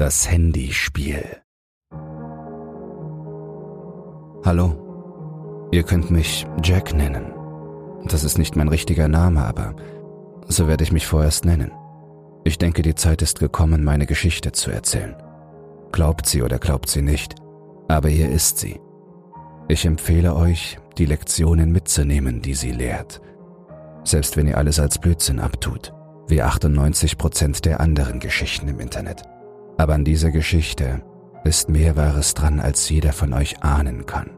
Das Handyspiel. Hallo, ihr könnt mich Jack nennen. Das ist nicht mein richtiger Name, aber so werde ich mich vorerst nennen. Ich denke, die Zeit ist gekommen, meine Geschichte zu erzählen. Glaubt sie oder glaubt sie nicht, aber hier ist sie. Ich empfehle euch, die Lektionen mitzunehmen, die sie lehrt. Selbst wenn ihr alles als Blödsinn abtut, wie 98 Prozent der anderen Geschichten im Internet. Aber an dieser Geschichte ist mehr Wahres dran, als jeder von euch ahnen kann.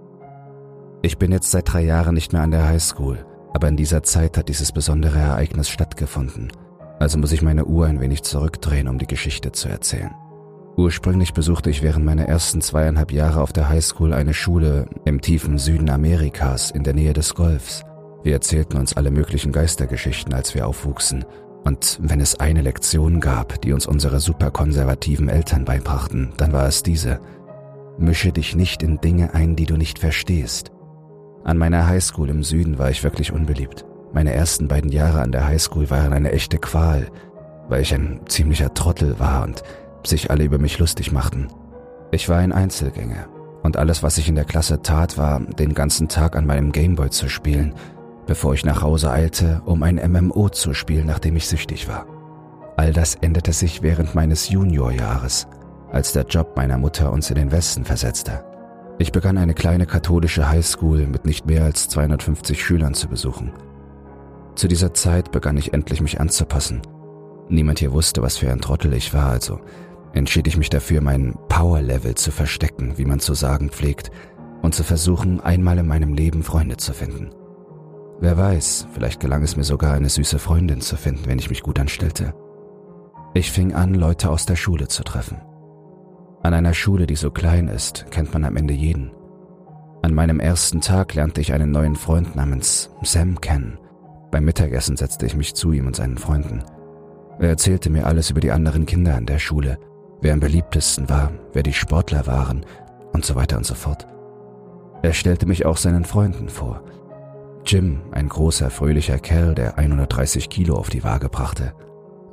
Ich bin jetzt seit drei Jahren nicht mehr an der Highschool, aber in dieser Zeit hat dieses besondere Ereignis stattgefunden. Also muss ich meine Uhr ein wenig zurückdrehen, um die Geschichte zu erzählen. Ursprünglich besuchte ich während meiner ersten zweieinhalb Jahre auf der Highschool eine Schule im tiefen Süden Amerikas in der Nähe des Golfs. Wir erzählten uns alle möglichen Geistergeschichten, als wir aufwuchsen, und wenn es eine Lektion gab, die uns unsere superkonservativen Eltern beibrachten, dann war es diese. Mische dich nicht in Dinge ein, die du nicht verstehst. An meiner Highschool im Süden war ich wirklich unbeliebt. Meine ersten beiden Jahre an der Highschool waren eine echte Qual, weil ich ein ziemlicher Trottel war und sich alle über mich lustig machten. Ich war ein Einzelgänger und alles, was ich in der Klasse tat, war, den ganzen Tag an meinem Gameboy zu spielen bevor ich nach Hause eilte, um ein MMO zu spielen, nachdem ich süchtig war. All das änderte sich während meines Juniorjahres, als der Job meiner Mutter uns in den Westen versetzte. Ich begann eine kleine katholische Highschool mit nicht mehr als 250 Schülern zu besuchen. Zu dieser Zeit begann ich endlich mich anzupassen. Niemand hier wusste, was für ein Trottel ich war, also entschied ich mich dafür, mein Power-Level zu verstecken, wie man zu sagen pflegt, und zu versuchen, einmal in meinem Leben Freunde zu finden. Wer weiß, vielleicht gelang es mir sogar, eine süße Freundin zu finden, wenn ich mich gut anstellte. Ich fing an, Leute aus der Schule zu treffen. An einer Schule, die so klein ist, kennt man am Ende jeden. An meinem ersten Tag lernte ich einen neuen Freund namens Sam kennen. Beim Mittagessen setzte ich mich zu ihm und seinen Freunden. Er erzählte mir alles über die anderen Kinder an der Schule, wer am beliebtesten war, wer die Sportler waren und so weiter und so fort. Er stellte mich auch seinen Freunden vor, Jim, ein großer, fröhlicher Kerl, der 130 Kilo auf die Waage brachte.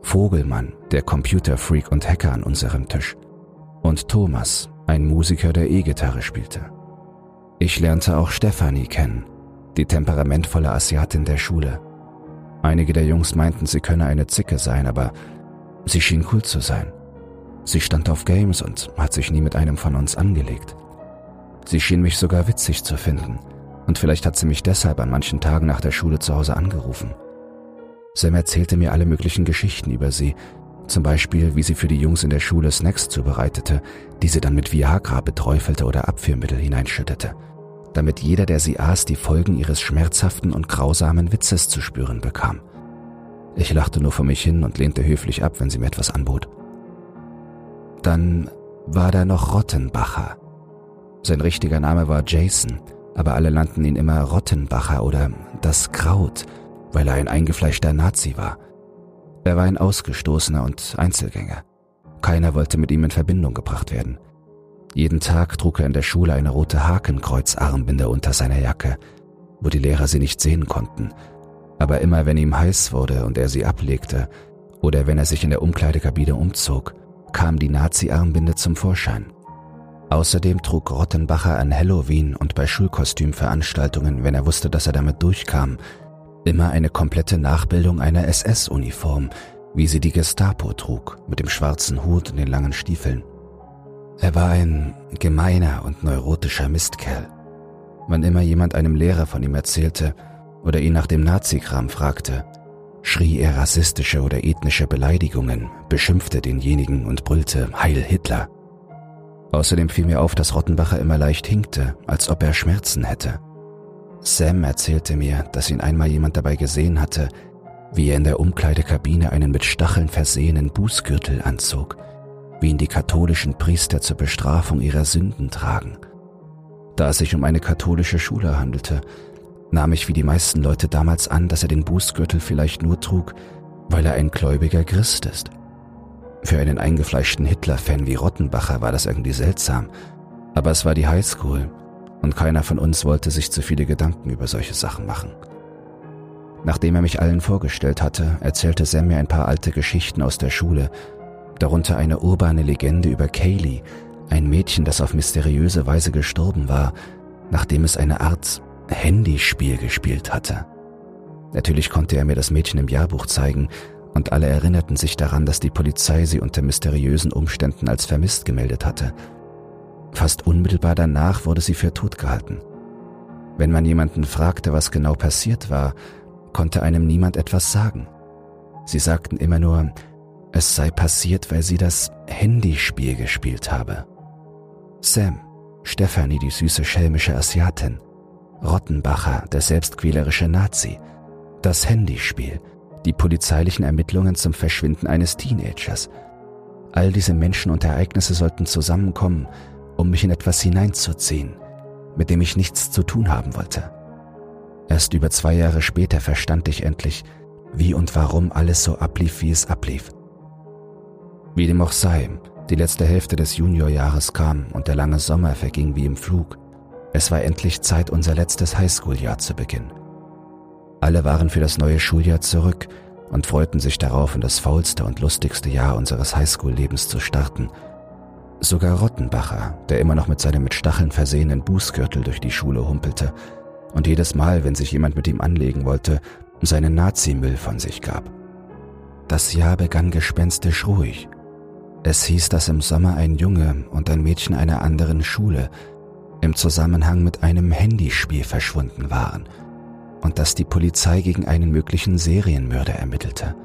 Vogelmann, der Computerfreak und Hacker an unserem Tisch. Und Thomas, ein Musiker, der E-Gitarre spielte. Ich lernte auch Stefanie kennen, die temperamentvolle Asiatin der Schule. Einige der Jungs meinten, sie könne eine Zicke sein, aber sie schien cool zu sein. Sie stand auf Games und hat sich nie mit einem von uns angelegt. Sie schien mich sogar witzig zu finden – und vielleicht hat sie mich deshalb an manchen Tagen nach der Schule zu Hause angerufen. Sam erzählte mir alle möglichen Geschichten über sie, zum Beispiel, wie sie für die Jungs in der Schule Snacks zubereitete, die sie dann mit Viagra beträufelte oder Abführmittel hineinschüttete, damit jeder, der sie aß, die Folgen ihres schmerzhaften und grausamen Witzes zu spüren bekam. Ich lachte nur vor mich hin und lehnte höflich ab, wenn sie mir etwas anbot. Dann war da noch Rottenbacher. Sein richtiger Name war Jason – aber alle nannten ihn immer Rottenbacher oder das Kraut, weil er ein eingefleischter Nazi war. Er war ein Ausgestoßener und Einzelgänger. Keiner wollte mit ihm in Verbindung gebracht werden. Jeden Tag trug er in der Schule eine rote Hakenkreuzarmbinde unter seiner Jacke, wo die Lehrer sie nicht sehen konnten. Aber immer wenn ihm heiß wurde und er sie ablegte, oder wenn er sich in der Umkleidekabine umzog, kam die Nazi-Armbinde zum Vorschein. Außerdem trug Rottenbacher an Halloween und bei Schulkostümveranstaltungen, wenn er wusste, dass er damit durchkam, immer eine komplette Nachbildung einer SS-Uniform, wie sie die Gestapo trug, mit dem schwarzen Hut und den langen Stiefeln. Er war ein gemeiner und neurotischer Mistkerl. Wann immer jemand einem Lehrer von ihm erzählte oder ihn nach dem Nazikram fragte, schrie er rassistische oder ethnische Beleidigungen, beschimpfte denjenigen und brüllte Heil Hitler. Außerdem fiel mir auf, dass Rottenbacher immer leicht hinkte, als ob er Schmerzen hätte. Sam erzählte mir, dass ihn einmal jemand dabei gesehen hatte, wie er in der Umkleidekabine einen mit Stacheln versehenen Bußgürtel anzog, wie ihn die katholischen Priester zur Bestrafung ihrer Sünden tragen. Da es sich um eine katholische Schule handelte, nahm ich wie die meisten Leute damals an, dass er den Bußgürtel vielleicht nur trug, weil er ein gläubiger Christ ist. Für einen eingefleischten Hitler-Fan wie Rottenbacher war das irgendwie seltsam, aber es war die Highschool und keiner von uns wollte sich zu viele Gedanken über solche Sachen machen. Nachdem er mich allen vorgestellt hatte, erzählte Sam mir ein paar alte Geschichten aus der Schule, darunter eine urbane Legende über Kaylee, ein Mädchen, das auf mysteriöse Weise gestorben war, nachdem es eine Art Handyspiel gespielt hatte. Natürlich konnte er mir das Mädchen im Jahrbuch zeigen, und alle erinnerten sich daran, dass die Polizei sie unter mysteriösen Umständen als vermisst gemeldet hatte. Fast unmittelbar danach wurde sie für tot gehalten. Wenn man jemanden fragte, was genau passiert war, konnte einem niemand etwas sagen. Sie sagten immer nur, es sei passiert, weil sie das Handyspiel gespielt habe. Sam, Stephanie, die süße schelmische Asiatin, Rottenbacher, der selbstquälerische Nazi, das Handyspiel, die polizeilichen Ermittlungen zum Verschwinden eines Teenagers. All diese Menschen und Ereignisse sollten zusammenkommen, um mich in etwas hineinzuziehen, mit dem ich nichts zu tun haben wollte. Erst über zwei Jahre später verstand ich endlich, wie und warum alles so ablief, wie es ablief. Wie dem auch sei, die letzte Hälfte des Juniorjahres kam und der lange Sommer verging wie im Flug. Es war endlich Zeit, unser letztes Highschool-Jahr zu beginnen. Alle waren für das neue Schuljahr zurück und freuten sich darauf, in das faulste und lustigste Jahr unseres Highschool-Lebens zu starten. Sogar Rottenbacher, der immer noch mit seinem mit Stacheln versehenen Bußgürtel durch die Schule humpelte und jedes Mal, wenn sich jemand mit ihm anlegen wollte, seinen Nazi-Müll von sich gab. Das Jahr begann gespenstisch ruhig. Es hieß, dass im Sommer ein Junge und ein Mädchen einer anderen Schule im Zusammenhang mit einem Handyspiel verschwunden waren – und dass die Polizei gegen einen möglichen Serienmörder ermittelte.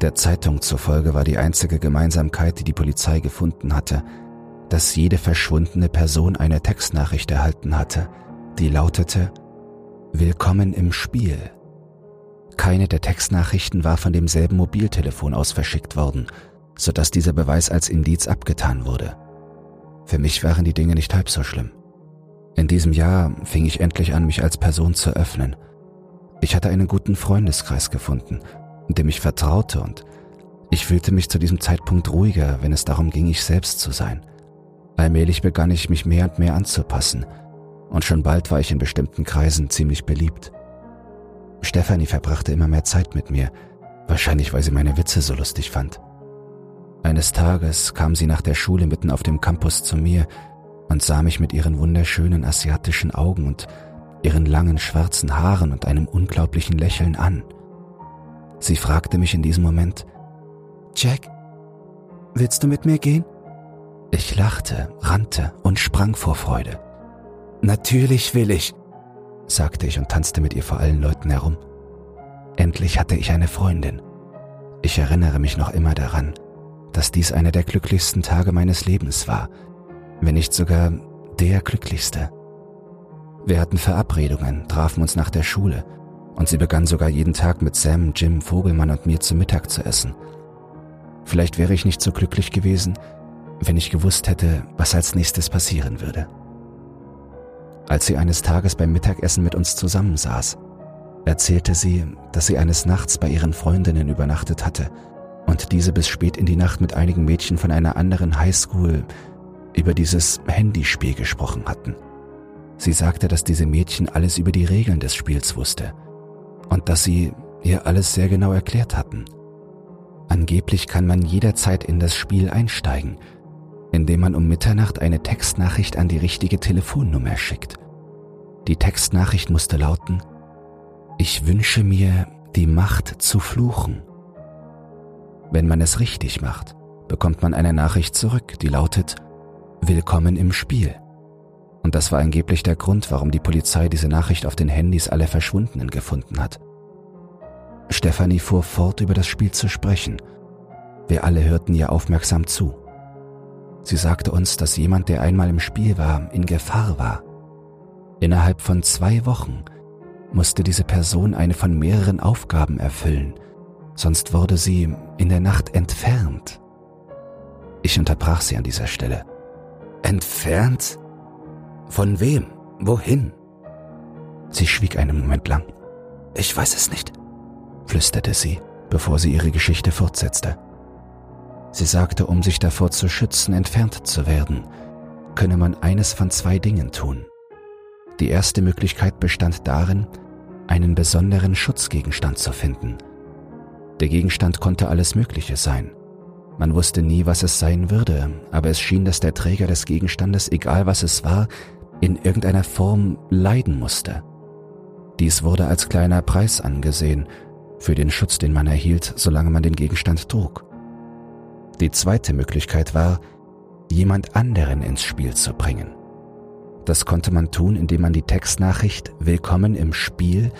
Der Zeitung zufolge war die einzige Gemeinsamkeit, die die Polizei gefunden hatte, dass jede verschwundene Person eine Textnachricht erhalten hatte, die lautete Willkommen im Spiel. Keine der Textnachrichten war von demselben Mobiltelefon aus verschickt worden, sodass dieser Beweis als Indiz abgetan wurde. Für mich waren die Dinge nicht halb so schlimm. In diesem Jahr fing ich endlich an, mich als Person zu öffnen. Ich hatte einen guten Freundeskreis gefunden, dem ich vertraute und ich fühlte mich zu diesem Zeitpunkt ruhiger, wenn es darum ging, ich selbst zu sein. Allmählich begann ich mich mehr und mehr anzupassen und schon bald war ich in bestimmten Kreisen ziemlich beliebt. Stephanie verbrachte immer mehr Zeit mit mir, wahrscheinlich weil sie meine Witze so lustig fand. Eines Tages kam sie nach der Schule mitten auf dem Campus zu mir und sah mich mit ihren wunderschönen asiatischen Augen und ihren langen schwarzen Haaren und einem unglaublichen Lächeln an. Sie fragte mich in diesem Moment, Jack, willst du mit mir gehen? Ich lachte, rannte und sprang vor Freude. Natürlich will ich, sagte ich und tanzte mit ihr vor allen Leuten herum. Endlich hatte ich eine Freundin. Ich erinnere mich noch immer daran, dass dies einer der glücklichsten Tage meines Lebens war, wenn nicht sogar der glücklichste. Wir hatten Verabredungen, trafen uns nach der Schule und sie begann sogar jeden Tag mit Sam, Jim, Vogelmann und mir zu Mittag zu essen. Vielleicht wäre ich nicht so glücklich gewesen, wenn ich gewusst hätte, was als nächstes passieren würde. Als sie eines Tages beim Mittagessen mit uns zusammensaß, erzählte sie, dass sie eines Nachts bei ihren Freundinnen übernachtet hatte und diese bis spät in die Nacht mit einigen Mädchen von einer anderen Highschool über dieses Handyspiel gesprochen hatten. Sie sagte, dass diese Mädchen alles über die Regeln des Spiels wusste und dass sie ihr alles sehr genau erklärt hatten. Angeblich kann man jederzeit in das Spiel einsteigen, indem man um Mitternacht eine Textnachricht an die richtige Telefonnummer schickt. Die Textnachricht musste lauten, ich wünsche mir die Macht zu fluchen. Wenn man es richtig macht, bekommt man eine Nachricht zurück, die lautet Willkommen im Spiel. Und das war angeblich der Grund, warum die Polizei diese Nachricht auf den Handys aller Verschwundenen gefunden hat. Stephanie fuhr fort, über das Spiel zu sprechen. Wir alle hörten ihr aufmerksam zu. Sie sagte uns, dass jemand, der einmal im Spiel war, in Gefahr war. Innerhalb von zwei Wochen musste diese Person eine von mehreren Aufgaben erfüllen, sonst wurde sie in der Nacht entfernt. Ich unterbrach sie an dieser Stelle. Entfernt? Von wem? Wohin? Sie schwieg einen Moment lang. Ich weiß es nicht, flüsterte sie, bevor sie ihre Geschichte fortsetzte. Sie sagte, um sich davor zu schützen, entfernt zu werden, könne man eines von zwei Dingen tun. Die erste Möglichkeit bestand darin, einen besonderen Schutzgegenstand zu finden. Der Gegenstand konnte alles Mögliche sein. Man wusste nie, was es sein würde, aber es schien, dass der Träger des Gegenstandes, egal was es war, in irgendeiner Form leiden musste. Dies wurde als kleiner Preis angesehen für den Schutz, den man erhielt, solange man den Gegenstand trug. Die zweite Möglichkeit war, jemand anderen ins Spiel zu bringen. Das konnte man tun, indem man die Textnachricht Willkommen im Spiel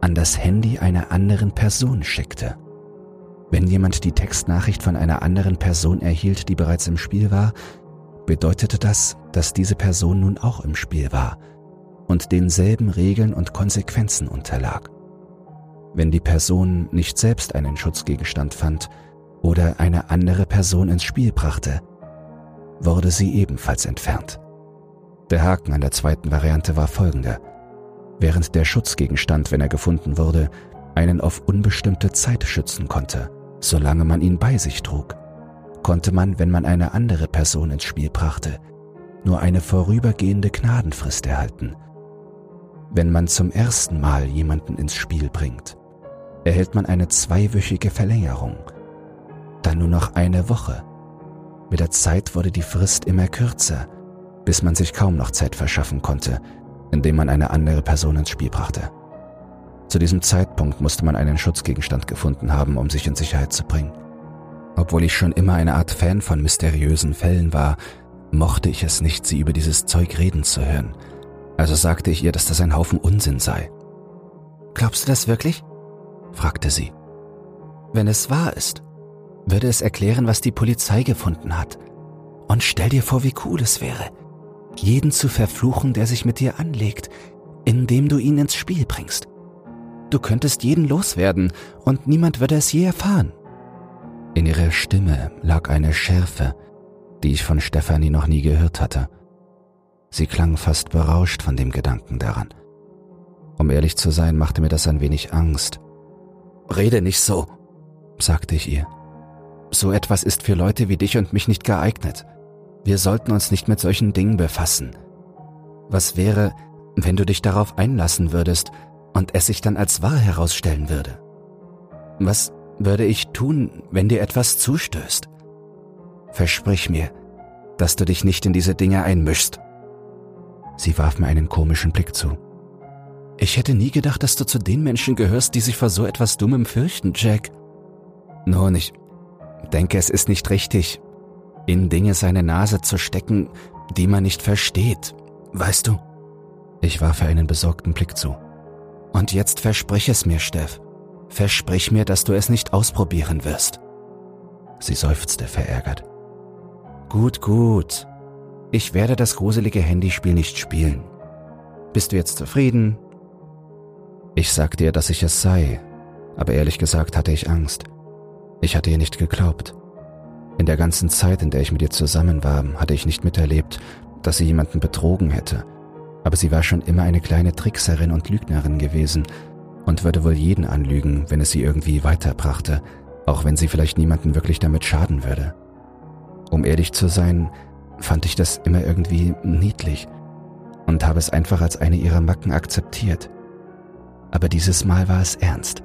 an das Handy einer anderen Person schickte. Wenn jemand die Textnachricht von einer anderen Person erhielt, die bereits im Spiel war, bedeutete das, dass diese Person nun auch im Spiel war und denselben Regeln und Konsequenzen unterlag. Wenn die Person nicht selbst einen Schutzgegenstand fand oder eine andere Person ins Spiel brachte, wurde sie ebenfalls entfernt. Der Haken an der zweiten Variante war folgender. Während der Schutzgegenstand, wenn er gefunden wurde, einen auf unbestimmte Zeit schützen konnte, solange man ihn bei sich trug, konnte man, wenn man eine andere Person ins Spiel brachte, nur eine vorübergehende Gnadenfrist erhalten. Wenn man zum ersten Mal jemanden ins Spiel bringt, erhält man eine zweiwöchige Verlängerung, dann nur noch eine Woche. Mit der Zeit wurde die Frist immer kürzer, bis man sich kaum noch Zeit verschaffen konnte, indem man eine andere Person ins Spiel brachte. Zu diesem Zeitpunkt musste man einen Schutzgegenstand gefunden haben, um sich in Sicherheit zu bringen. Obwohl ich schon immer eine Art Fan von mysteriösen Fällen war, mochte ich es nicht, sie über dieses Zeug reden zu hören. Also sagte ich ihr, dass das ein Haufen Unsinn sei. Glaubst du das wirklich? fragte sie. Wenn es wahr ist, würde es erklären, was die Polizei gefunden hat. Und stell dir vor, wie cool es wäre, jeden zu verfluchen, der sich mit dir anlegt, indem du ihn ins Spiel bringst. Du könntest jeden loswerden und niemand würde es je erfahren. In ihrer Stimme lag eine Schärfe, die ich von Stefanie noch nie gehört hatte. Sie klang fast berauscht von dem Gedanken daran. Um ehrlich zu sein, machte mir das ein wenig Angst. Rede nicht so, sagte ich ihr. So etwas ist für Leute wie dich und mich nicht geeignet. Wir sollten uns nicht mit solchen Dingen befassen. Was wäre, wenn du dich darauf einlassen würdest und es sich dann als wahr herausstellen würde? Was würde ich tun, wenn dir etwas zustößt? Versprich mir, dass du dich nicht in diese Dinge einmischst. Sie warf mir einen komischen Blick zu. Ich hätte nie gedacht, dass du zu den Menschen gehörst, die sich vor so etwas Dummem fürchten, Jack. Nun, ich denke, es ist nicht richtig, in Dinge seine Nase zu stecken, die man nicht versteht. Weißt du? Ich warf ihr einen besorgten Blick zu. Und jetzt versprich es mir, Steff. Versprich mir, dass du es nicht ausprobieren wirst. Sie seufzte verärgert. Gut, gut. Ich werde das gruselige Handyspiel nicht spielen. Bist du jetzt zufrieden? Ich sagte ihr, dass ich es sei, aber ehrlich gesagt hatte ich Angst. Ich hatte ihr nicht geglaubt. In der ganzen Zeit, in der ich mit ihr zusammen war, hatte ich nicht miterlebt, dass sie jemanden betrogen hätte. Aber sie war schon immer eine kleine Trickserin und Lügnerin gewesen und würde wohl jeden anlügen, wenn es sie irgendwie weiterbrachte, auch wenn sie vielleicht niemanden wirklich damit schaden würde. Um ehrlich zu sein, fand ich das immer irgendwie niedlich und habe es einfach als eine ihrer Macken akzeptiert. Aber dieses Mal war es ernst.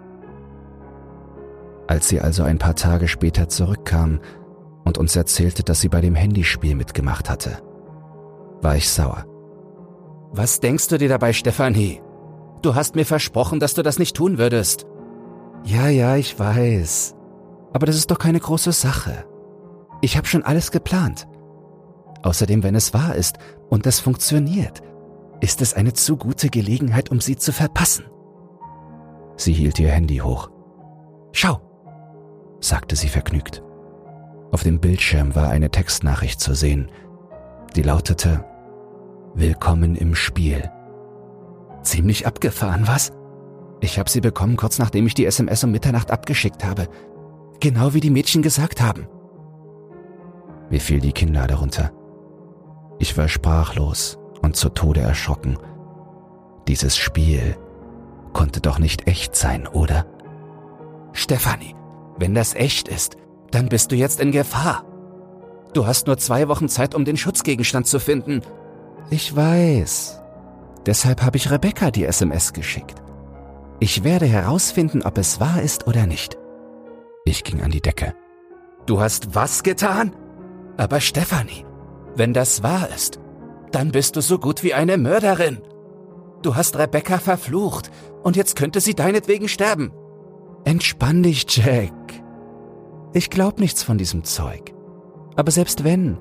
Als sie also ein paar Tage später zurückkam, und uns erzählte, dass sie bei dem Handyspiel mitgemacht hatte. War ich sauer. Was denkst du dir dabei, Stefanie? Du hast mir versprochen, dass du das nicht tun würdest. Ja, ja, ich weiß. Aber das ist doch keine große Sache. Ich habe schon alles geplant. Außerdem, wenn es wahr ist und es funktioniert, ist es eine zu gute Gelegenheit, um sie zu verpassen. Sie hielt ihr Handy hoch. Schau, sagte sie vergnügt. Auf dem Bildschirm war eine Textnachricht zu sehen, die lautete Willkommen im Spiel. Ziemlich abgefahren, was? Ich habe sie bekommen kurz nachdem ich die SMS um Mitternacht abgeschickt habe. Genau wie die Mädchen gesagt haben. Mir fiel die Kinder darunter. Ich war sprachlos und zu Tode erschrocken. Dieses Spiel konnte doch nicht echt sein, oder? Stefanie, wenn das echt ist, dann bist du jetzt in Gefahr. Du hast nur zwei Wochen Zeit, um den Schutzgegenstand zu finden. Ich weiß. Deshalb habe ich Rebecca die SMS geschickt. Ich werde herausfinden, ob es wahr ist oder nicht. Ich ging an die Decke. Du hast was getan? Aber Stefanie, wenn das wahr ist, dann bist du so gut wie eine Mörderin. Du hast Rebecca verflucht und jetzt könnte sie deinetwegen sterben. Entspann dich, Jack. Ich glaub nichts von diesem Zeug. Aber selbst wenn,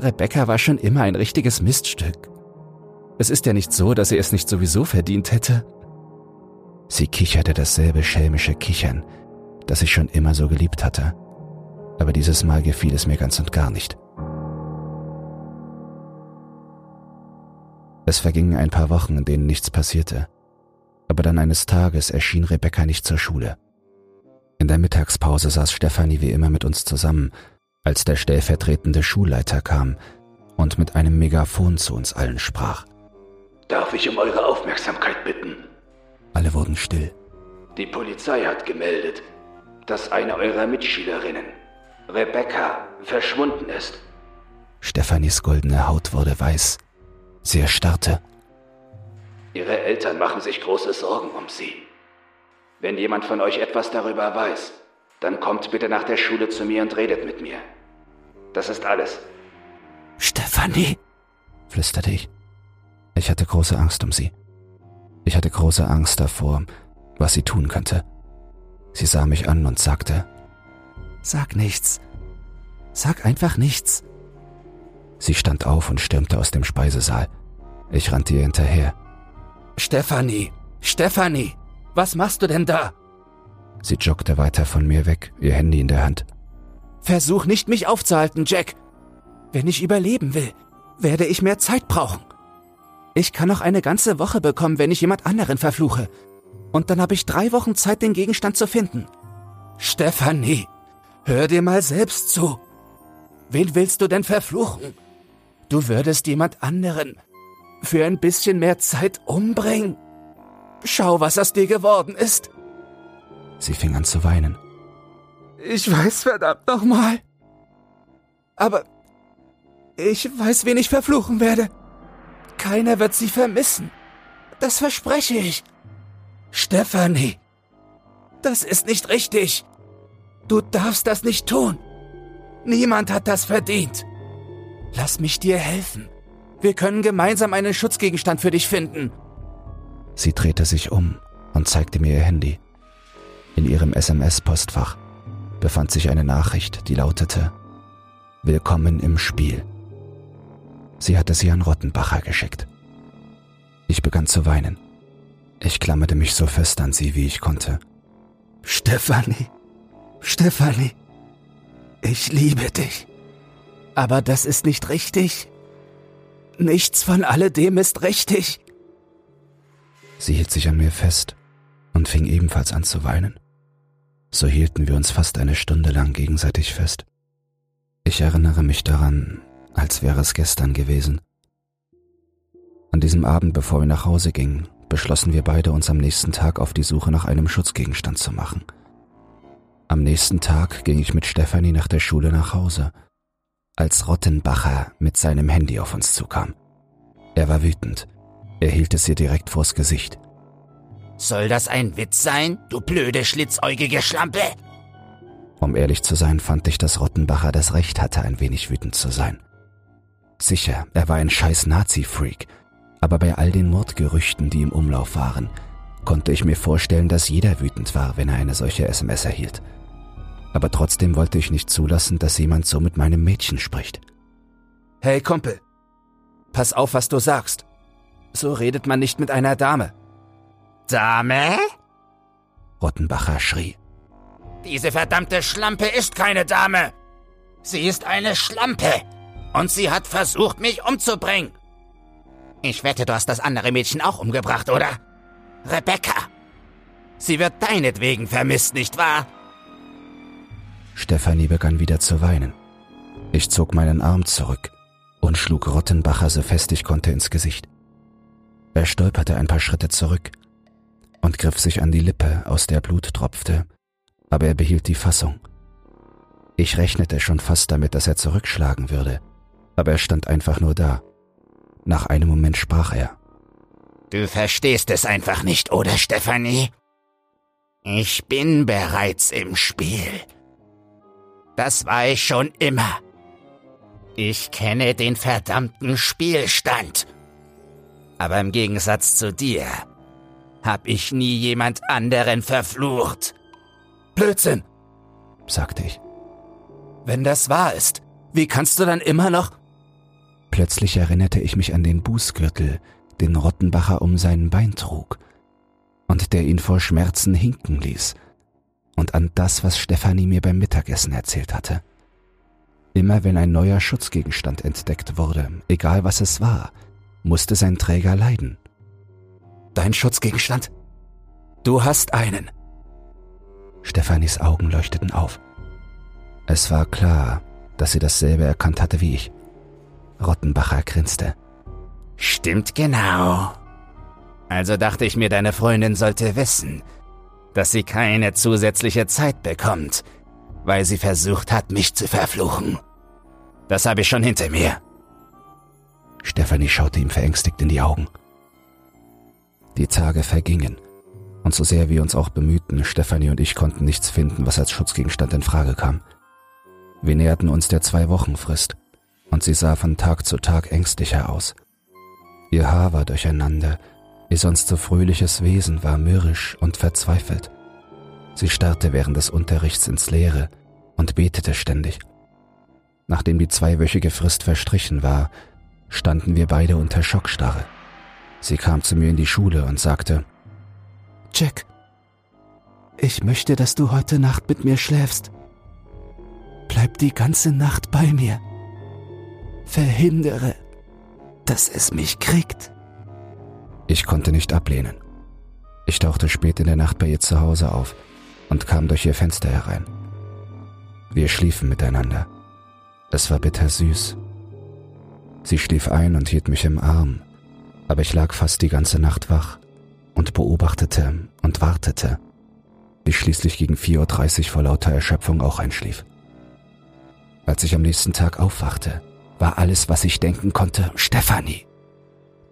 Rebecca war schon immer ein richtiges Miststück. Es ist ja nicht so, dass sie es nicht sowieso verdient hätte. Sie kicherte dasselbe schelmische Kichern, das ich schon immer so geliebt hatte. Aber dieses Mal gefiel es mir ganz und gar nicht. Es vergingen ein paar Wochen, in denen nichts passierte. Aber dann eines Tages erschien Rebecca nicht zur Schule. In der Mittagspause saß Stefanie wie immer mit uns zusammen, als der stellvertretende Schulleiter kam und mit einem Megafon zu uns allen sprach. Darf ich um eure Aufmerksamkeit bitten? Alle wurden still. Die Polizei hat gemeldet, dass eine eurer Mitschülerinnen, Rebecca, verschwunden ist. Stefanis goldene Haut wurde weiß. Sie erstarrte. Ihre Eltern machen sich große Sorgen um sie. Wenn jemand von euch etwas darüber weiß, dann kommt bitte nach der Schule zu mir und redet mit mir. Das ist alles. Stefanie, flüsterte ich. Ich hatte große Angst um sie. Ich hatte große Angst davor, was sie tun könnte. Sie sah mich an und sagte, Sag nichts. Sag einfach nichts. Sie stand auf und stürmte aus dem Speisesaal. Ich rannte ihr hinterher. Stefanie, Stefanie, was machst du denn da? Sie joggte weiter von mir weg, ihr Handy in der Hand. Versuch nicht, mich aufzuhalten, Jack. Wenn ich überleben will, werde ich mehr Zeit brauchen. Ich kann noch eine ganze Woche bekommen, wenn ich jemand anderen verfluche. Und dann habe ich drei Wochen Zeit, den Gegenstand zu finden. Stefanie, hör dir mal selbst zu. Wen willst du denn verfluchen? Du würdest jemand anderen für ein bisschen mehr Zeit umbringen. Schau, was aus dir geworden ist. Sie fing an zu weinen. Ich weiß verdammt nochmal. Aber ich weiß, wen ich verfluchen werde. Keiner wird sie vermissen. Das verspreche ich. Stephanie, das ist nicht richtig. Du darfst das nicht tun. Niemand hat das verdient. Lass mich dir helfen. Wir können gemeinsam einen Schutzgegenstand für dich finden. Sie drehte sich um und zeigte mir ihr Handy. In ihrem SMS-Postfach befand sich eine Nachricht, die lautete Willkommen im Spiel. Sie hatte sie an Rottenbacher geschickt. Ich begann zu weinen. Ich klammerte mich so fest an sie, wie ich konnte. Stefanie, Stefanie, ich liebe dich. Aber das ist nicht richtig. Nichts von alledem ist richtig. Sie hielt sich an mir fest und fing ebenfalls an zu weinen. So hielten wir uns fast eine Stunde lang gegenseitig fest. Ich erinnere mich daran, als wäre es gestern gewesen. An diesem Abend, bevor wir nach Hause gingen, beschlossen wir beide, uns am nächsten Tag auf die Suche nach einem Schutzgegenstand zu machen. Am nächsten Tag ging ich mit Stefanie nach der Schule nach Hause, als Rottenbacher mit seinem Handy auf uns zukam. Er war wütend. Er hielt es ihr direkt vors Gesicht. Soll das ein Witz sein, du blöde, schlitzäugige Schlampe? Um ehrlich zu sein, fand ich, dass Rottenbacher das Recht hatte, ein wenig wütend zu sein. Sicher, er war ein scheiß Nazi-Freak, aber bei all den Mordgerüchten, die im Umlauf waren, konnte ich mir vorstellen, dass jeder wütend war, wenn er eine solche SMS erhielt. Aber trotzdem wollte ich nicht zulassen, dass jemand so mit meinem Mädchen spricht. Hey Kumpel, pass auf, was du sagst. So redet man nicht mit einer Dame. Dame? Rottenbacher schrie. Diese verdammte Schlampe ist keine Dame. Sie ist eine Schlampe. Und sie hat versucht, mich umzubringen. Ich wette, du hast das andere Mädchen auch umgebracht, oder? Rebecca. Sie wird deinetwegen vermisst, nicht wahr? Stefanie begann wieder zu weinen. Ich zog meinen Arm zurück und schlug Rottenbacher so fest ich konnte ins Gesicht. Er stolperte ein paar Schritte zurück und griff sich an die Lippe, aus der Blut tropfte, aber er behielt die Fassung. Ich rechnete schon fast damit, dass er zurückschlagen würde, aber er stand einfach nur da. Nach einem Moment sprach er. Du verstehst es einfach nicht, oder Stephanie? Ich bin bereits im Spiel. Das war ich schon immer. Ich kenne den verdammten Spielstand. Aber im Gegensatz zu dir hab ich nie jemand anderen verflucht. Blödsinn, sagte ich. Wenn das wahr ist, wie kannst du dann immer noch... Plötzlich erinnerte ich mich an den Bußgürtel, den Rottenbacher um sein Bein trug und der ihn vor Schmerzen hinken ließ, und an das, was Stefanie mir beim Mittagessen erzählt hatte. Immer wenn ein neuer Schutzgegenstand entdeckt wurde, egal was es war, musste sein Träger leiden. Dein Schutzgegenstand? Du hast einen. Stefanis Augen leuchteten auf. Es war klar, dass sie dasselbe erkannt hatte wie ich. Rottenbacher grinste. Stimmt genau. Also dachte ich mir, deine Freundin sollte wissen, dass sie keine zusätzliche Zeit bekommt, weil sie versucht hat, mich zu verfluchen. Das habe ich schon hinter mir. Stefanie schaute ihm verängstigt in die Augen. Die Tage vergingen, und so sehr wir uns auch bemühten, Stefanie und ich konnten nichts finden, was als Schutzgegenstand in Frage kam. Wir näherten uns der Zwei-Wochen-Frist, und sie sah von Tag zu Tag ängstlicher aus. Ihr Haar war durcheinander, ihr sonst so fröhliches Wesen war mürrisch und verzweifelt. Sie starrte während des Unterrichts ins Leere und betete ständig. Nachdem die zweiwöchige Frist verstrichen war, standen wir beide unter Schockstarre. Sie kam zu mir in die Schule und sagte, Jack, ich möchte, dass du heute Nacht mit mir schläfst. Bleib die ganze Nacht bei mir. Verhindere, dass es mich kriegt. Ich konnte nicht ablehnen. Ich tauchte spät in der Nacht bei ihr zu Hause auf und kam durch ihr Fenster herein. Wir schliefen miteinander. Es war bittersüß. Sie schlief ein und hielt mich im Arm, aber ich lag fast die ganze Nacht wach und beobachtete und wartete, bis schließlich gegen 4.30 Uhr vor lauter Erschöpfung auch einschlief. Als ich am nächsten Tag aufwachte, war alles, was ich denken konnte, Stefanie.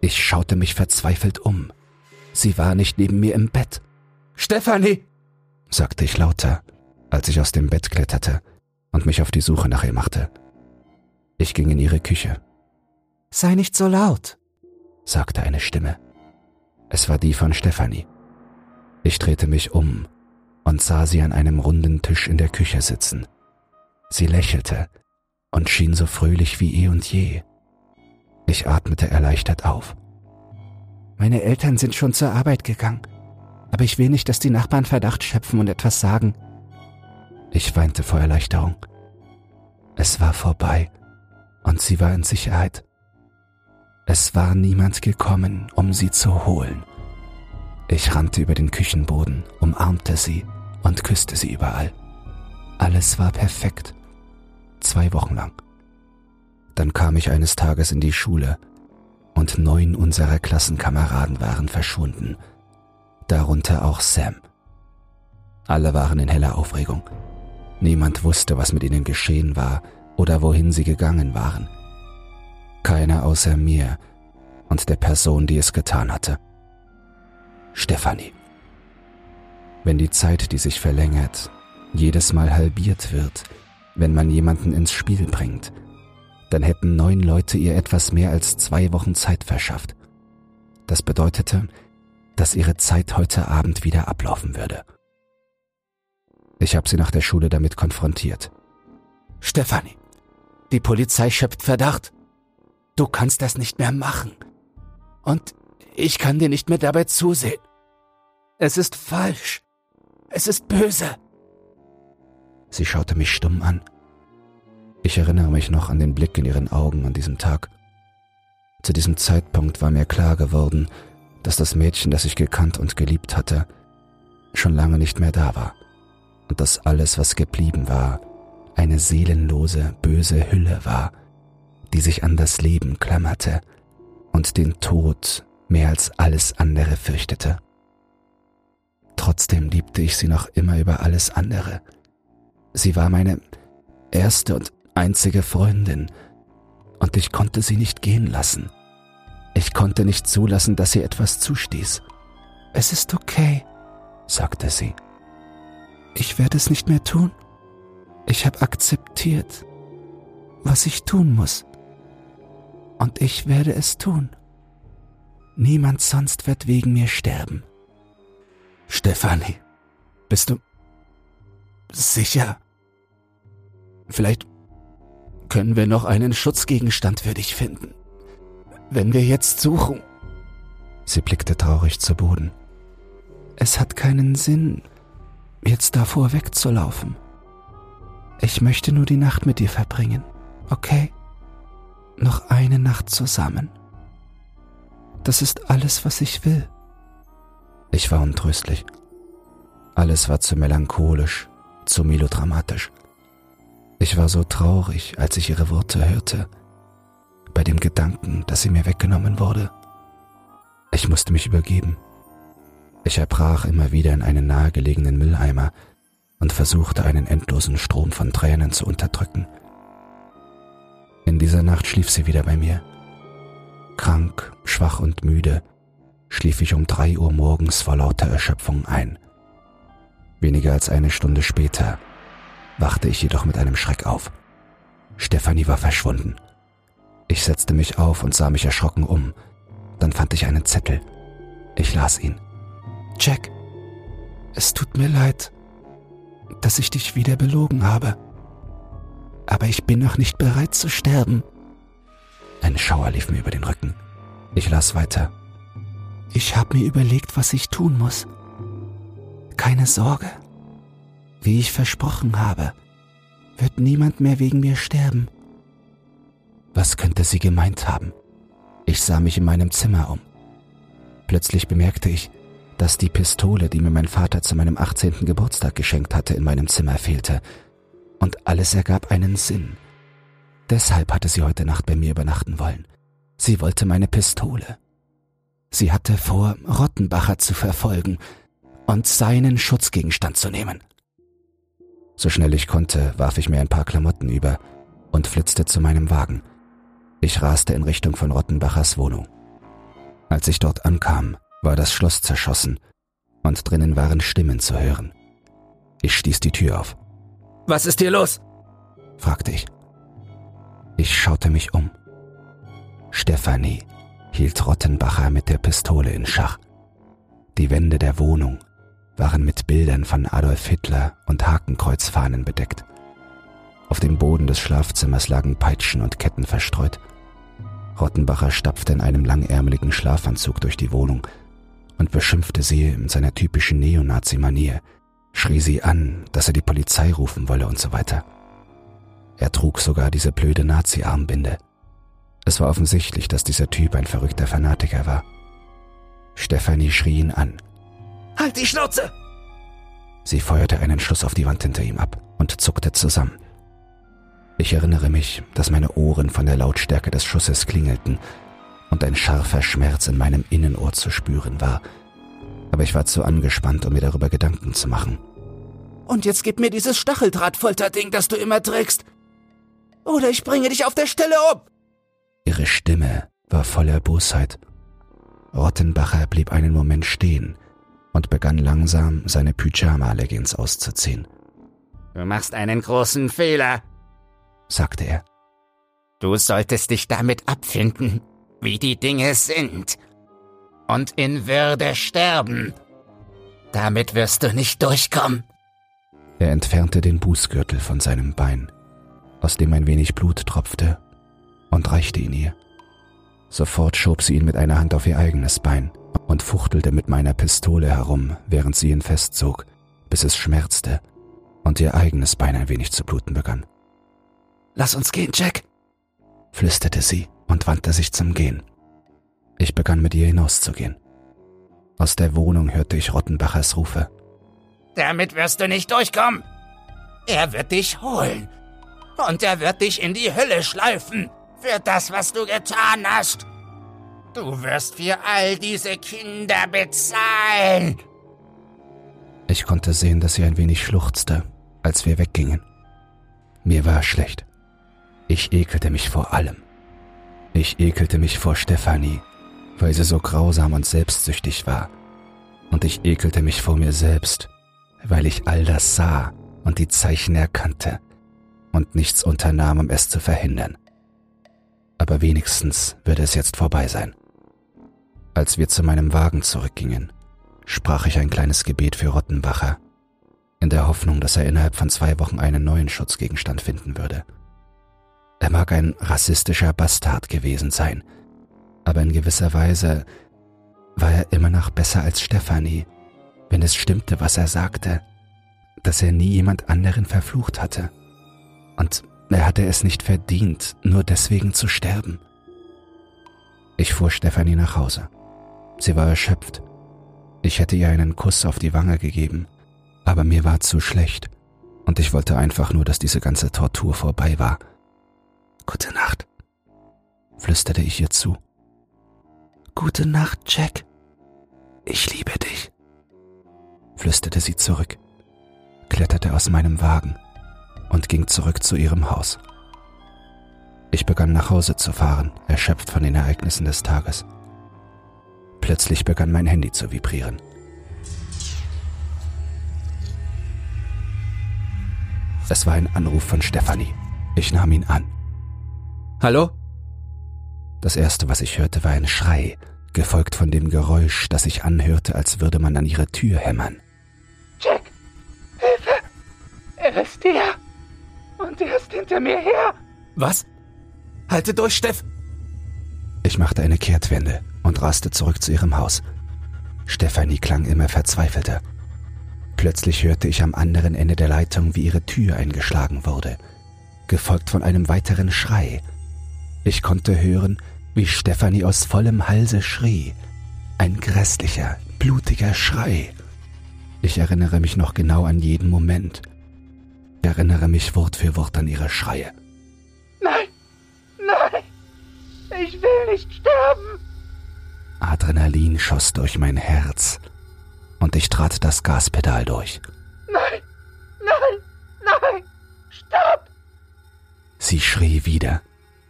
Ich schaute mich verzweifelt um. Sie war nicht neben mir im Bett. Stefanie! sagte ich lauter, als ich aus dem Bett kletterte und mich auf die Suche nach ihr machte. Ich ging in ihre Küche. Sei nicht so laut, sagte eine Stimme. Es war die von Stefanie. Ich drehte mich um und sah sie an einem runden Tisch in der Küche sitzen. Sie lächelte und schien so fröhlich wie eh und je. Ich atmete erleichtert auf. Meine Eltern sind schon zur Arbeit gegangen, aber ich will nicht, dass die Nachbarn Verdacht schöpfen und etwas sagen. Ich weinte vor Erleichterung. Es war vorbei und sie war in Sicherheit. Es war niemand gekommen, um sie zu holen. Ich rannte über den Küchenboden, umarmte sie und küsste sie überall. Alles war perfekt zwei Wochen lang. Dann kam ich eines Tages in die Schule und neun unserer Klassenkameraden waren verschwunden, darunter auch Sam. Alle waren in heller Aufregung. Niemand wusste, was mit ihnen geschehen war oder wohin sie gegangen waren. Keiner außer mir und der Person, die es getan hatte. Stefanie. Wenn die Zeit, die sich verlängert, jedes Mal halbiert wird, wenn man jemanden ins Spiel bringt, dann hätten neun Leute ihr etwas mehr als zwei Wochen Zeit verschafft. Das bedeutete, dass ihre Zeit heute Abend wieder ablaufen würde. Ich habe sie nach der Schule damit konfrontiert. Stefanie, die Polizei schöpft Verdacht. Du kannst das nicht mehr machen. Und ich kann dir nicht mehr dabei zusehen. Es ist falsch. Es ist böse. Sie schaute mich stumm an. Ich erinnere mich noch an den Blick in ihren Augen an diesem Tag. Zu diesem Zeitpunkt war mir klar geworden, dass das Mädchen, das ich gekannt und geliebt hatte, schon lange nicht mehr da war und dass alles, was geblieben war, eine seelenlose, böse Hülle war, die sich an das Leben klammerte und den Tod mehr als alles andere fürchtete. Trotzdem liebte ich sie noch immer über alles andere – Sie war meine erste und einzige Freundin, und ich konnte sie nicht gehen lassen. Ich konnte nicht zulassen, dass sie etwas zustieß. Es ist okay, sagte sie. Ich werde es nicht mehr tun. Ich habe akzeptiert, was ich tun muss. Und ich werde es tun. Niemand sonst wird wegen mir sterben. Stefanie, bist du sicher? Vielleicht können wir noch einen Schutzgegenstand für dich finden. Wenn wir jetzt suchen. Sie blickte traurig zu Boden. Es hat keinen Sinn, jetzt davor wegzulaufen. Ich möchte nur die Nacht mit dir verbringen, okay? Noch eine Nacht zusammen. Das ist alles, was ich will. Ich war untröstlich. Alles war zu melancholisch, zu melodramatisch. Ich war so traurig, als ich ihre Worte hörte, bei dem Gedanken, dass sie mir weggenommen wurde. Ich musste mich übergeben. Ich erbrach immer wieder in einen nahegelegenen Mülleimer und versuchte einen endlosen Strom von Tränen zu unterdrücken. In dieser Nacht schlief sie wieder bei mir. Krank, schwach und müde schlief ich um drei Uhr morgens vor lauter Erschöpfung ein. Weniger als eine Stunde später wachte ich jedoch mit einem Schreck auf. Stefanie war verschwunden. Ich setzte mich auf und sah mich erschrocken um. Dann fand ich einen Zettel. Ich las ihn. Jack, es tut mir leid, dass ich dich wieder belogen habe. Aber ich bin noch nicht bereit zu sterben. Ein Schauer lief mir über den Rücken. Ich las weiter. Ich habe mir überlegt, was ich tun muss. Keine Sorge. Wie ich versprochen habe, wird niemand mehr wegen mir sterben. Was könnte sie gemeint haben? Ich sah mich in meinem Zimmer um. Plötzlich bemerkte ich, dass die Pistole, die mir mein Vater zu meinem 18. Geburtstag geschenkt hatte, in meinem Zimmer fehlte. Und alles ergab einen Sinn. Deshalb hatte sie heute Nacht bei mir übernachten wollen. Sie wollte meine Pistole. Sie hatte vor, Rottenbacher zu verfolgen und seinen Schutzgegenstand zu nehmen. So schnell ich konnte, warf ich mir ein paar Klamotten über und flitzte zu meinem Wagen. Ich raste in Richtung von Rottenbachers Wohnung. Als ich dort ankam, war das Schloss zerschossen und drinnen waren Stimmen zu hören. Ich stieß die Tür auf. Was ist hier los? fragte ich. Ich schaute mich um. Stefanie hielt Rottenbacher mit der Pistole in Schach. Die Wände der Wohnung waren mit Bildern von Adolf Hitler und Hakenkreuzfahnen bedeckt. Auf dem Boden des Schlafzimmers lagen Peitschen und Ketten verstreut. Rottenbacher stapfte in einem langärmeligen Schlafanzug durch die Wohnung und beschimpfte sie in seiner typischen Neonazi-Manier, schrie sie an, dass er die Polizei rufen wolle und so weiter. Er trug sogar diese blöde Nazi-Armbinde. Es war offensichtlich, dass dieser Typ ein verrückter Fanatiker war. Stefanie schrie ihn an. Halt die Schnauze! Sie feuerte einen Schuss auf die Wand hinter ihm ab und zuckte zusammen. Ich erinnere mich, dass meine Ohren von der Lautstärke des Schusses klingelten und ein scharfer Schmerz in meinem Innenohr zu spüren war, aber ich war zu angespannt, um mir darüber Gedanken zu machen. Und jetzt gib mir dieses Stacheldrahtfolterding, das du immer trägst. Oder ich bringe dich auf der Stelle um. Ihre Stimme war voller Bosheit. Rottenbacher blieb einen Moment stehen und begann langsam seine Pyjama-Leggings auszuziehen. Du machst einen großen Fehler, sagte er. Du solltest dich damit abfinden, wie die Dinge sind, und in Würde sterben. Damit wirst du nicht durchkommen. Er entfernte den Bußgürtel von seinem Bein, aus dem ein wenig Blut tropfte, und reichte ihn ihr. Sofort schob sie ihn mit einer Hand auf ihr eigenes Bein und fuchtelte mit meiner Pistole herum, während sie ihn festzog, bis es schmerzte und ihr eigenes Bein ein wenig zu bluten begann. Lass uns gehen, Jack, flüsterte sie und wandte sich zum Gehen. Ich begann mit ihr hinauszugehen. Aus der Wohnung hörte ich Rottenbachers Rufe. Damit wirst du nicht durchkommen. Er wird dich holen. Und er wird dich in die Hölle schleifen für das, was du getan hast. Du wirst für all diese Kinder bezahlen. Ich konnte sehen, dass sie ein wenig schluchzte, als wir weggingen. Mir war schlecht. Ich ekelte mich vor allem. Ich ekelte mich vor Stefanie, weil sie so grausam und selbstsüchtig war. Und ich ekelte mich vor mir selbst, weil ich all das sah und die Zeichen erkannte, und nichts unternahm, um es zu verhindern. Aber wenigstens würde es jetzt vorbei sein. Als wir zu meinem Wagen zurückgingen, sprach ich ein kleines Gebet für Rottenbacher, in der Hoffnung, dass er innerhalb von zwei Wochen einen neuen Schutzgegenstand finden würde. Er mag ein rassistischer Bastard gewesen sein, aber in gewisser Weise war er immer noch besser als Stefanie, wenn es stimmte, was er sagte, dass er nie jemand anderen verflucht hatte. Und er hatte es nicht verdient, nur deswegen zu sterben. Ich fuhr Stefanie nach Hause. Sie war erschöpft. Ich hätte ihr einen Kuss auf die Wange gegeben, aber mir war zu schlecht und ich wollte einfach nur, dass diese ganze Tortur vorbei war. Gute Nacht, flüsterte ich ihr zu. Gute Nacht, Jack. Ich liebe dich, flüsterte sie zurück, kletterte aus meinem Wagen und ging zurück zu ihrem Haus. Ich begann nach Hause zu fahren, erschöpft von den Ereignissen des Tages. Plötzlich begann mein Handy zu vibrieren. Es war ein Anruf von Stefanie. Ich nahm ihn an. Hallo? Das erste, was ich hörte, war ein Schrei, gefolgt von dem Geräusch, das sich anhörte, als würde man an ihre Tür hämmern. Jack, Hilfe! Er ist hier! Und er ist hinter mir her! Was? Halte durch, Steff! Ich machte eine Kehrtwende und raste zurück zu ihrem Haus. Stefanie klang immer verzweifelter. Plötzlich hörte ich am anderen Ende der Leitung, wie ihre Tür eingeschlagen wurde, gefolgt von einem weiteren Schrei, ich konnte hören, wie Stefanie aus vollem Halse schrie. Ein grässlicher, blutiger Schrei. Ich erinnere mich noch genau an jeden Moment. Ich erinnere mich Wort für Wort an ihre Schreie. Nein, nein, ich will nicht sterben. Adrenalin schoss durch mein Herz und ich trat das Gaspedal durch. Nein, nein, nein, stopp! Sie schrie wieder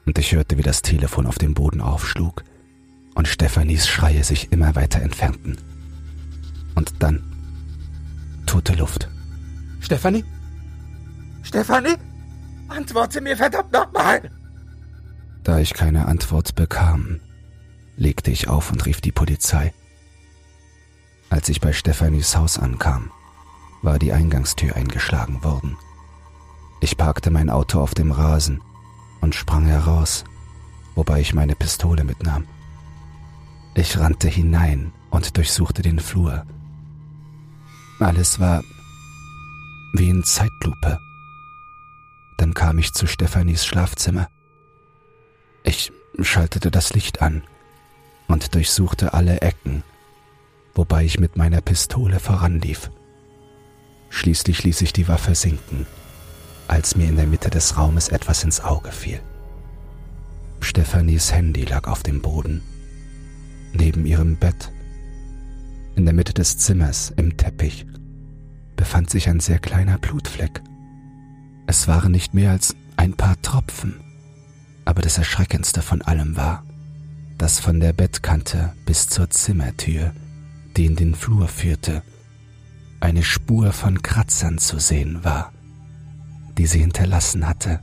und ich hörte, wie das Telefon auf dem Boden aufschlug und Stephanies Schreie sich immer weiter entfernten. Und dann tote Luft. Stefanie? Stefanie? Antworte mir verdammt nochmal! Da ich keine Antwort bekam, legte ich auf und rief die Polizei. Als ich bei Stephanies Haus ankam, war die Eingangstür eingeschlagen worden. Ich parkte mein Auto auf dem Rasen und sprang heraus, wobei ich meine Pistole mitnahm. Ich rannte hinein und durchsuchte den Flur. Alles war wie in Zeitlupe. Dann kam ich zu Stephanies Schlafzimmer. Ich schaltete das Licht an und durchsuchte alle Ecken, wobei ich mit meiner Pistole voranlief. Schließlich ließ ich die Waffe sinken als mir in der Mitte des Raumes etwas ins Auge fiel. Stephanies Handy lag auf dem Boden, neben ihrem Bett. In der Mitte des Zimmers, im Teppich, befand sich ein sehr kleiner Blutfleck. Es waren nicht mehr als ein paar Tropfen, aber das Erschreckendste von allem war, dass von der Bettkante bis zur Zimmertür, die in den Flur führte, eine Spur von Kratzern zu sehen war die sie hinterlassen hatte,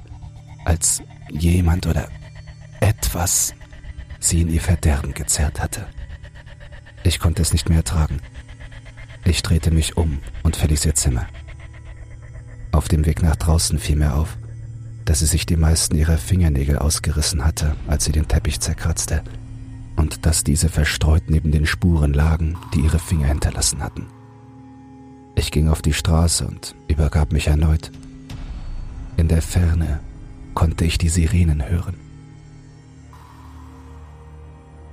als jemand oder etwas sie in ihr Verderben gezerrt hatte. Ich konnte es nicht mehr ertragen. Ich drehte mich um und verließ ihr Zimmer. Auf dem Weg nach draußen fiel mir auf, dass sie sich die meisten ihrer Fingernägel ausgerissen hatte, als sie den Teppich zerkratzte, und dass diese verstreut neben den Spuren lagen, die ihre Finger hinterlassen hatten. Ich ging auf die Straße und übergab mich erneut. In der Ferne konnte ich die Sirenen hören.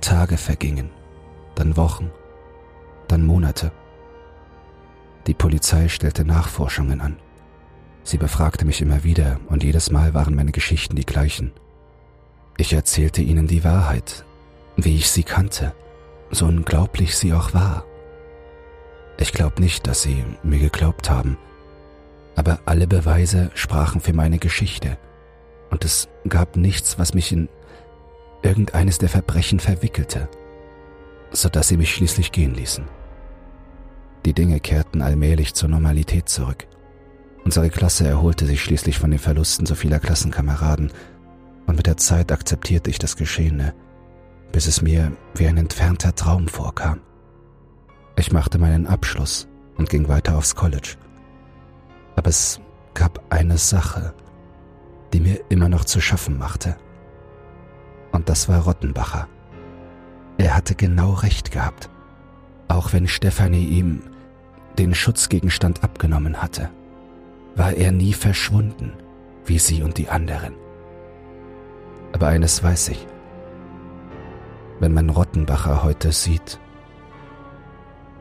Tage vergingen, dann Wochen, dann Monate. Die Polizei stellte Nachforschungen an. Sie befragte mich immer wieder und jedes Mal waren meine Geschichten die gleichen. Ich erzählte ihnen die Wahrheit, wie ich sie kannte, so unglaublich sie auch war. Ich glaube nicht, dass sie mir geglaubt haben, aber alle Beweise sprachen für meine Geschichte, und es gab nichts, was mich in irgendeines der Verbrechen verwickelte, so dass sie mich schließlich gehen ließen. Die Dinge kehrten allmählich zur Normalität zurück, Unsere Klasse erholte sich schließlich von den Verlusten so vieler Klassenkameraden, und mit der Zeit akzeptierte ich das Geschehene, bis es mir wie ein entfernter Traum vorkam. Ich machte meinen Abschluss und ging weiter aufs College. Aber es gab eine Sache, die mir immer noch zu schaffen machte. Und das war Rottenbacher. Er hatte genau recht gehabt, auch wenn Stefanie ihm den Schutzgegenstand abgenommen hatte, war er nie verschwunden, wie sie und die anderen. Aber eines weiß ich. Wenn man Rottenbacher heute sieht,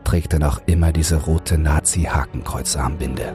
trägt er noch immer diese rote Nazi-Hakenkreuzarmbinde.